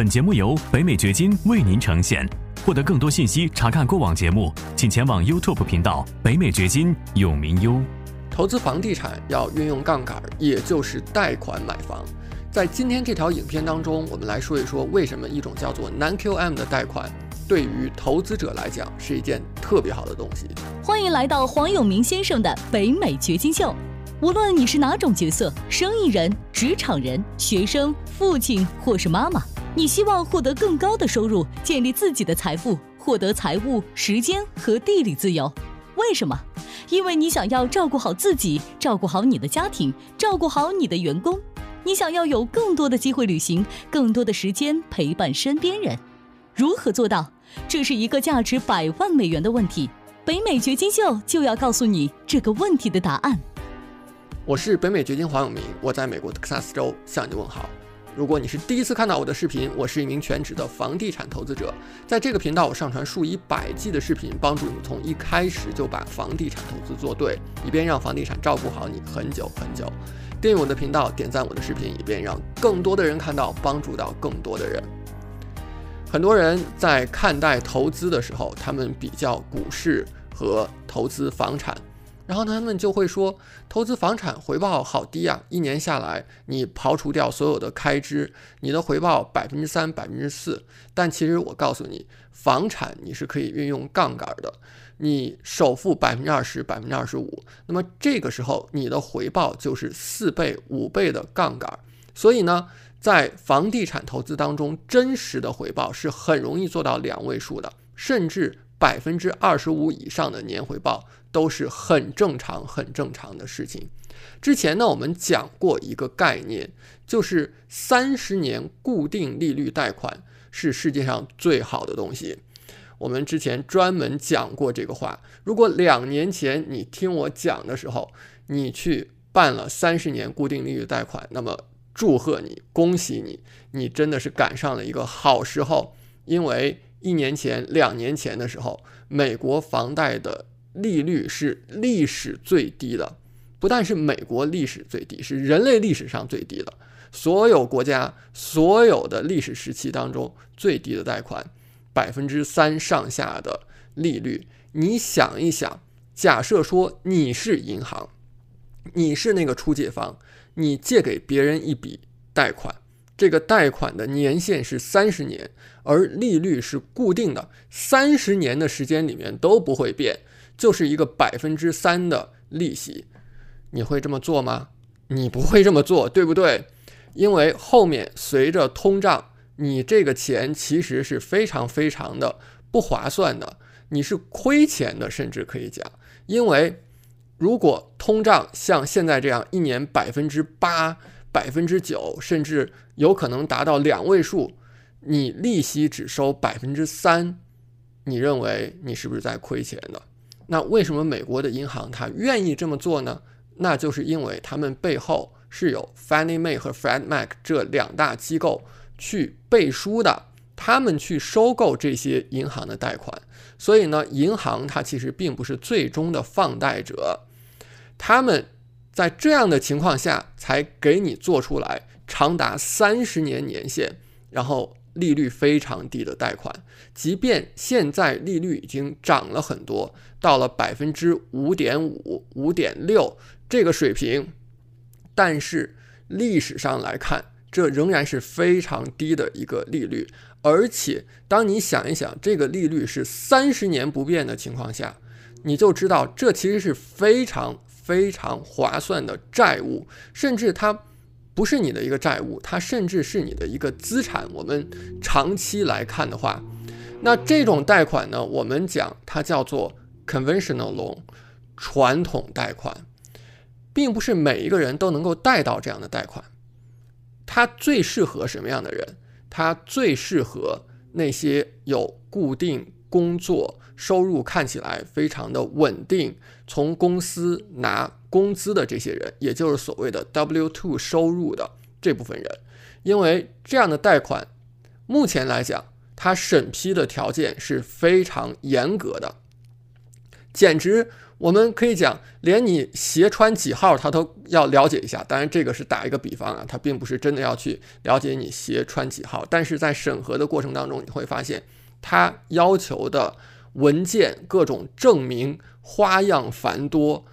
本节目由北美掘金为您呈现。获得更多信息，查看过往节目，请前往 YouTube 频道“北美掘金”永明优。投资房地产要运用杠杆，也就是贷款买房。在今天这条影片当中，我们来说一说为什么一种叫做 Non-QM 的贷款，对于投资者来讲是一件特别好的东西。欢迎来到黄永明先生的北美掘金秀。无论你是哪种角色，生意人、职场人、学生、父亲或是妈妈，你希望获得更高的收入，建立自己的财富，获得财务、时间和地理自由。为什么？因为你想要照顾好自己，照顾好你的家庭，照顾好你的员工。你想要有更多的机会旅行，更多的时间陪伴身边人。如何做到？这是一个价值百万美元的问题。北美掘金秀就要告诉你这个问题的答案。我是北美掘金黄永明，我在美国德克萨斯州向你问好。如果你是第一次看到我的视频，我是一名全职的房地产投资者，在这个频道我上传数以百计的视频，帮助你从一开始就把房地产投资做对，以便让房地产照顾好你很久很久。订阅我的频道，点赞我的视频，以便让更多的人看到，帮助到更多的人。很多人在看待投资的时候，他们比较股市和投资房产。然后他们就会说，投资房产回报好低啊！一年下来，你刨除掉所有的开支，你的回报百分之三、百分之四。但其实我告诉你，房产你是可以运用杠杆的，你首付百分之二十、百分之二十五，那么这个时候你的回报就是四倍、五倍的杠杆。所以呢，在房地产投资当中，真实的回报是很容易做到两位数的，甚至。百分之二十五以上的年回报都是很正常、很正常的事情。之前呢，我们讲过一个概念，就是三十年固定利率贷款是世界上最好的东西。我们之前专门讲过这个话。如果两年前你听我讲的时候，你去办了三十年固定利率贷款，那么祝贺你，恭喜你，你真的是赶上了一个好时候，因为。一年前、两年前的时候，美国房贷的利率是历史最低的，不但是美国历史最低，是人类历史上最低的。所有国家、所有的历史时期当中最低的贷款，百分之三上下的利率。你想一想，假设说你是银行，你是那个出借方，你借给别人一笔贷款。这个贷款的年限是三十年，而利率是固定的，三十年的时间里面都不会变，就是一个百分之三的利息。你会这么做吗？你不会这么做，对不对？因为后面随着通胀，你这个钱其实是非常非常的不划算的，你是亏钱的，甚至可以讲，因为如果通胀像现在这样一年百分之八。百分之九，甚至有可能达到两位数，你利息只收百分之三，你认为你是不是在亏钱的？那为什么美国的银行它愿意这么做呢？那就是因为他们背后是有 Fannie Mae 和 freddmac 这两大机构去背书的，他们去收购这些银行的贷款，所以呢，银行它其实并不是最终的放贷者，他们。在这样的情况下，才给你做出来长达三十年年限，然后利率非常低的贷款。即便现在利率已经涨了很多，到了百分之五点五、五点六这个水平，但是历史上来看，这仍然是非常低的一个利率。而且，当你想一想，这个利率是三十年不变的情况下，你就知道这其实是非常。非常划算的债务，甚至它不是你的一个债务，它甚至是你的一个资产。我们长期来看的话，那这种贷款呢，我们讲它叫做 conventional loan，传统贷款，并不是每一个人都能够贷到这样的贷款。它最适合什么样的人？它最适合那些有固定工作。收入看起来非常的稳定，从公司拿工资的这些人，也就是所谓的 W two 收入的这部分人，因为这样的贷款，目前来讲，它审批的条件是非常严格的，简直我们可以讲，连你鞋穿几号他都要了解一下。当然，这个是打一个比方啊，他并不是真的要去了解你鞋穿几号。但是在审核的过程当中，你会发现他要求的文件各种证明花样繁多，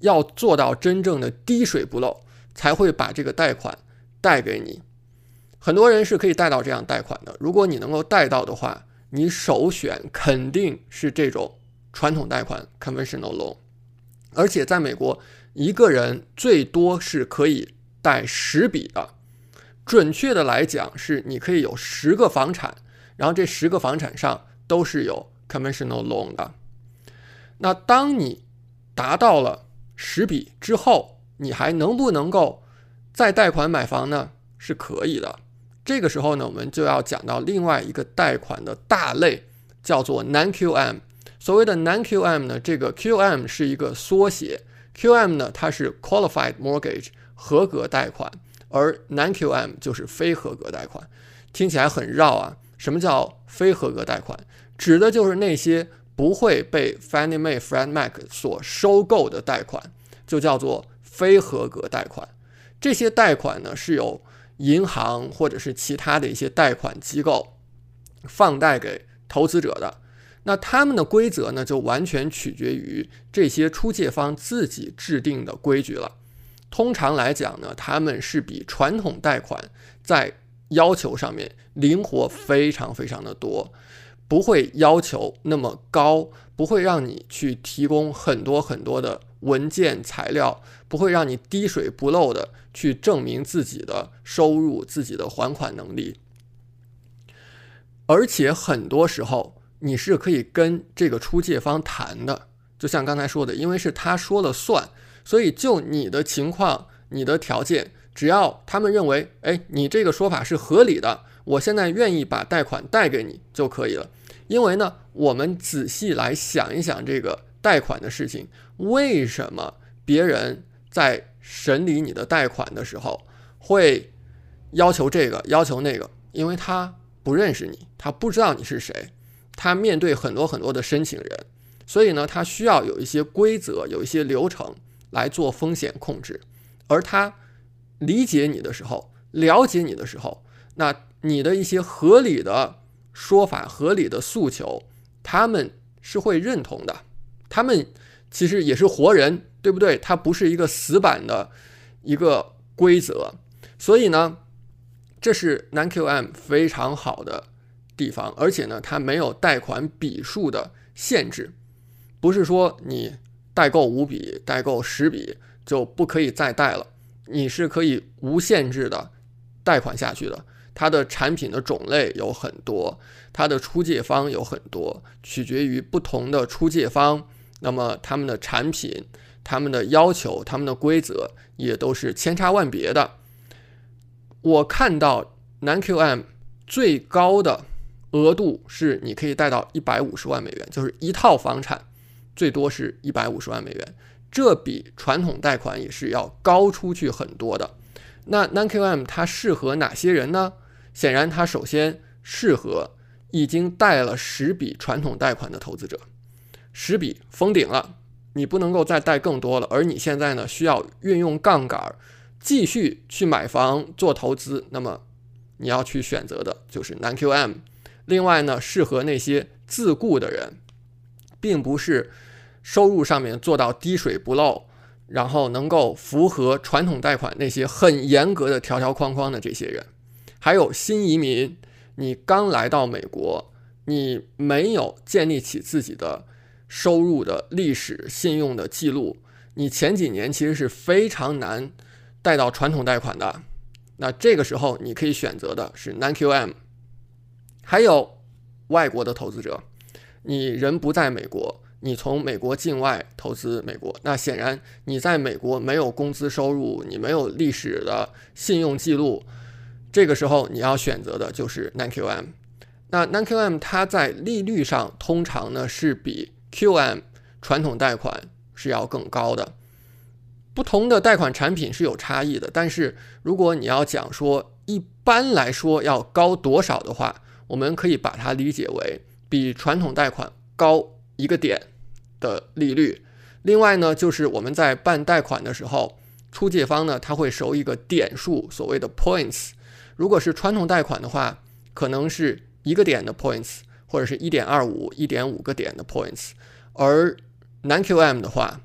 要做到真正的滴水不漏，才会把这个贷款贷给你。很多人是可以贷到这样贷款的。如果你能够贷到的话，你首选肯定是这种。传统贷款 （conventional loan），而且在美国，一个人最多是可以贷十笔的。准确的来讲，是你可以有十个房产，然后这十个房产上都是有 conventional loan 的。那当你达到了十笔之后，你还能不能够再贷款买房呢？是可以的。这个时候呢，我们就要讲到另外一个贷款的大类，叫做 non-QM。所谓的 non-QM 呢，这个 QM 是一个缩写，QM 呢它是 qualified mortgage 合格贷款，而 non-QM 就是非合格贷款，听起来很绕啊。什么叫非合格贷款？指的就是那些不会被 Fannie Mae、Fred Mac 所收购的贷款，就叫做非合格贷款。这些贷款呢是由银行或者是其他的一些贷款机构放贷给投资者的。那他们的规则呢，就完全取决于这些出借方自己制定的规矩了。通常来讲呢，他们是比传统贷款在要求上面灵活非常非常的多，不会要求那么高，不会让你去提供很多很多的文件材料，不会让你滴水不漏的去证明自己的收入、自己的还款能力，而且很多时候。你是可以跟这个出借方谈的，就像刚才说的，因为是他说了算，所以就你的情况、你的条件，只要他们认为，哎，你这个说法是合理的，我现在愿意把贷款贷给你就可以了。因为呢，我们仔细来想一想这个贷款的事情，为什么别人在审理你的贷款的时候会要求这个、要求那个？因为他不认识你，他不知道你是谁。他面对很多很多的申请人，所以呢，他需要有一些规则，有一些流程来做风险控制。而他理解你的时候，了解你的时候，那你的一些合理的说法、合理的诉求，他们是会认同的。他们其实也是活人，对不对？他不是一个死板的一个规则。所以呢，这是 NQM 非常好的。地方，而且呢，它没有贷款笔数的限制，不是说你贷够五笔、贷够十笔就不可以再贷了，你是可以无限制的贷款下去的。它的产品的种类有很多，它的出借方有很多，取决于不同的出借方，那么他们的产品、他们的要求、他们的规则也都是千差万别的。我看到南 QM 最高的。额度是你可以贷到一百五十万美元，就是一套房产最多是一百五十万美元，这比传统贷款也是要高出去很多的。那 NQM 它适合哪些人呢？显然，它首先适合已经贷了十笔传统贷款的投资者，十笔封顶了，你不能够再贷更多了。而你现在呢，需要运用杠杆继续去买房做投资，那么你要去选择的就是 NQM。另外呢，适合那些自雇的人，并不是收入上面做到滴水不漏，然后能够符合传统贷款那些很严格的条条框框的这些人，还有新移民，你刚来到美国，你没有建立起自己的收入的历史、信用的记录，你前几年其实是非常难贷到传统贷款的。那这个时候，你可以选择的是 NQM。还有外国的投资者，你人不在美国，你从美国境外投资美国，那显然你在美国没有工资收入，你没有历史的信用记录，这个时候你要选择的就是 NQM。那 NQM 它在利率上通常呢是比 QM 传统贷款是要更高的。不同的贷款产品是有差异的，但是如果你要讲说一般来说要高多少的话，我们可以把它理解为比传统贷款高一个点的利率，另外呢，就是我们在办贷款的时候，出借方呢他会收一个点数，所谓的 points。如果是传统贷款的话，可能是一个点的 points，或者是一点二五、一点五个点的 points。而 non-QM 的话，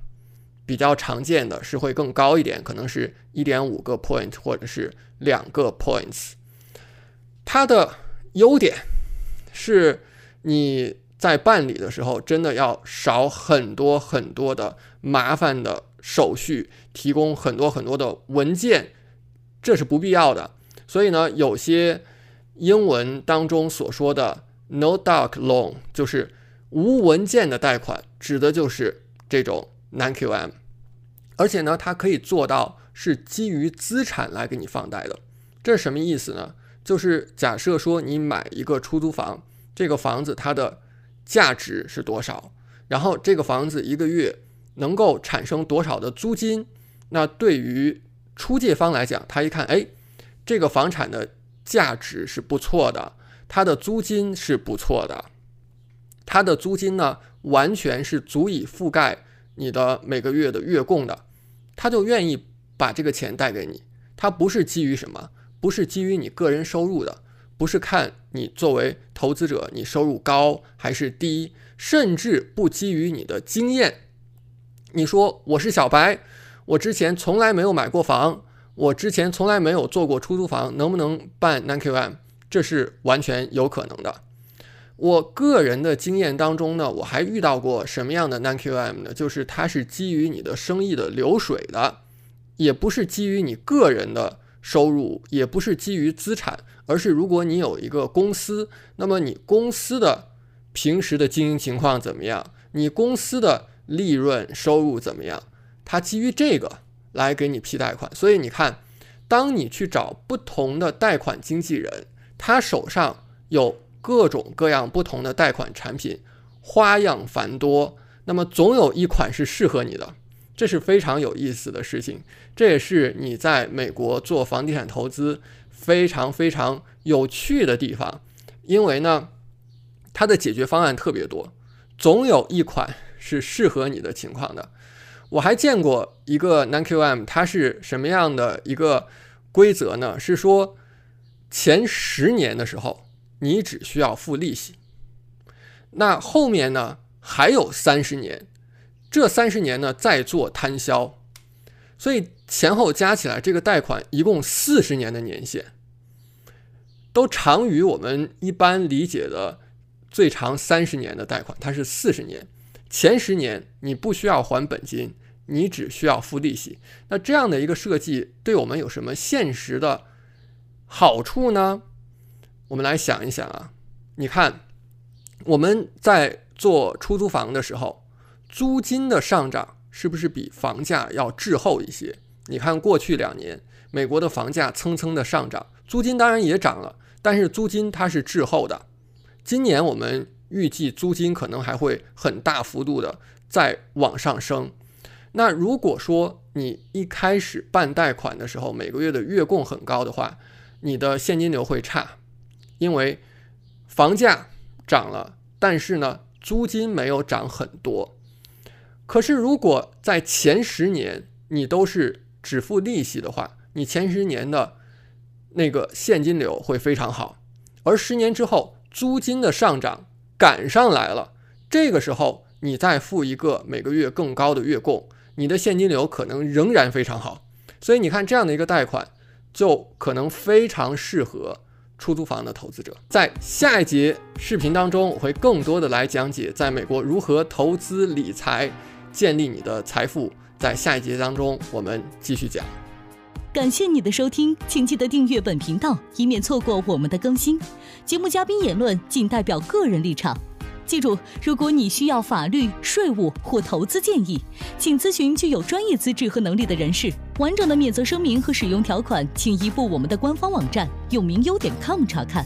比较常见的是会更高一点，可能是一点五个 point 或者是两个 points。它的优点是你。在办理的时候，真的要少很多很多的麻烦的手续，提供很多很多的文件，这是不必要的。所以呢，有些英文当中所说的 “no doc loan” 就是无文件的贷款，指的就是这种 non-QM。而且呢，它可以做到是基于资产来给你放贷的。这是什么意思呢？就是假设说你买一个出租房，这个房子它的价值是多少？然后这个房子一个月能够产生多少的租金？那对于出借方来讲，他一看，哎，这个房产的价值是不错的，它的租金是不错的，它的租金呢，完全是足以覆盖你的每个月的月供的，他就愿意把这个钱贷给你。他不是基于什么？不是基于你个人收入的。不是看你作为投资者，你收入高还是低，甚至不基于你的经验。你说我是小白，我之前从来没有买过房，我之前从来没有做过出租房，能不能办 non-QM？这是完全有可能的。我个人的经验当中呢，我还遇到过什么样的 NQM 呢？就是它是基于你的生意的流水的，也不是基于你个人的。收入也不是基于资产，而是如果你有一个公司，那么你公司的平时的经营情况怎么样？你公司的利润收入怎么样？它基于这个来给你批贷款。所以你看，当你去找不同的贷款经纪人，他手上有各种各样不同的贷款产品，花样繁多，那么总有一款是适合你的。这是非常有意思的事情，这也是你在美国做房地产投资非常非常有趣的地方，因为呢，它的解决方案特别多，总有一款是适合你的情况的。我还见过一个 non-QM，它是什么样的一个规则呢？是说前十年的时候你只需要付利息，那后面呢还有三十年。这三十年呢，再做摊销，所以前后加起来，这个贷款一共四十年的年限，都长于我们一般理解的最长三十年的贷款，它是四十年。前十年你不需要还本金，你只需要付利息。那这样的一个设计对我们有什么现实的好处呢？我们来想一想啊，你看我们在做出租房的时候。租金的上涨是不是比房价要滞后一些？你看过去两年，美国的房价蹭蹭的上涨，租金当然也涨了，但是租金它是滞后的。今年我们预计租金可能还会很大幅度的再往上升。那如果说你一开始办贷款的时候，每个月的月供很高的话，你的现金流会差，因为房价涨了，但是呢，租金没有涨很多。可是，如果在前十年你都是只付利息的话，你前十年的那个现金流会非常好。而十年之后，租金的上涨赶上来了，这个时候你再付一个每个月更高的月供，你的现金流可能仍然非常好。所以你看，这样的一个贷款就可能非常适合出租房的投资者。在下一节视频当中，我会更多的来讲解在美国如何投资理财。建立你的财富，在下一节当中我们继续讲。感谢你的收听，请记得订阅本频道，以免错过我们的更新。节目嘉宾言论仅代表个人立场。记住，如果你需要法律、税务或投资建议，请咨询具有专业资质和能力的人士。完整的免责声明和使用条款，请移步我们的官方网站永明优点 com 查看。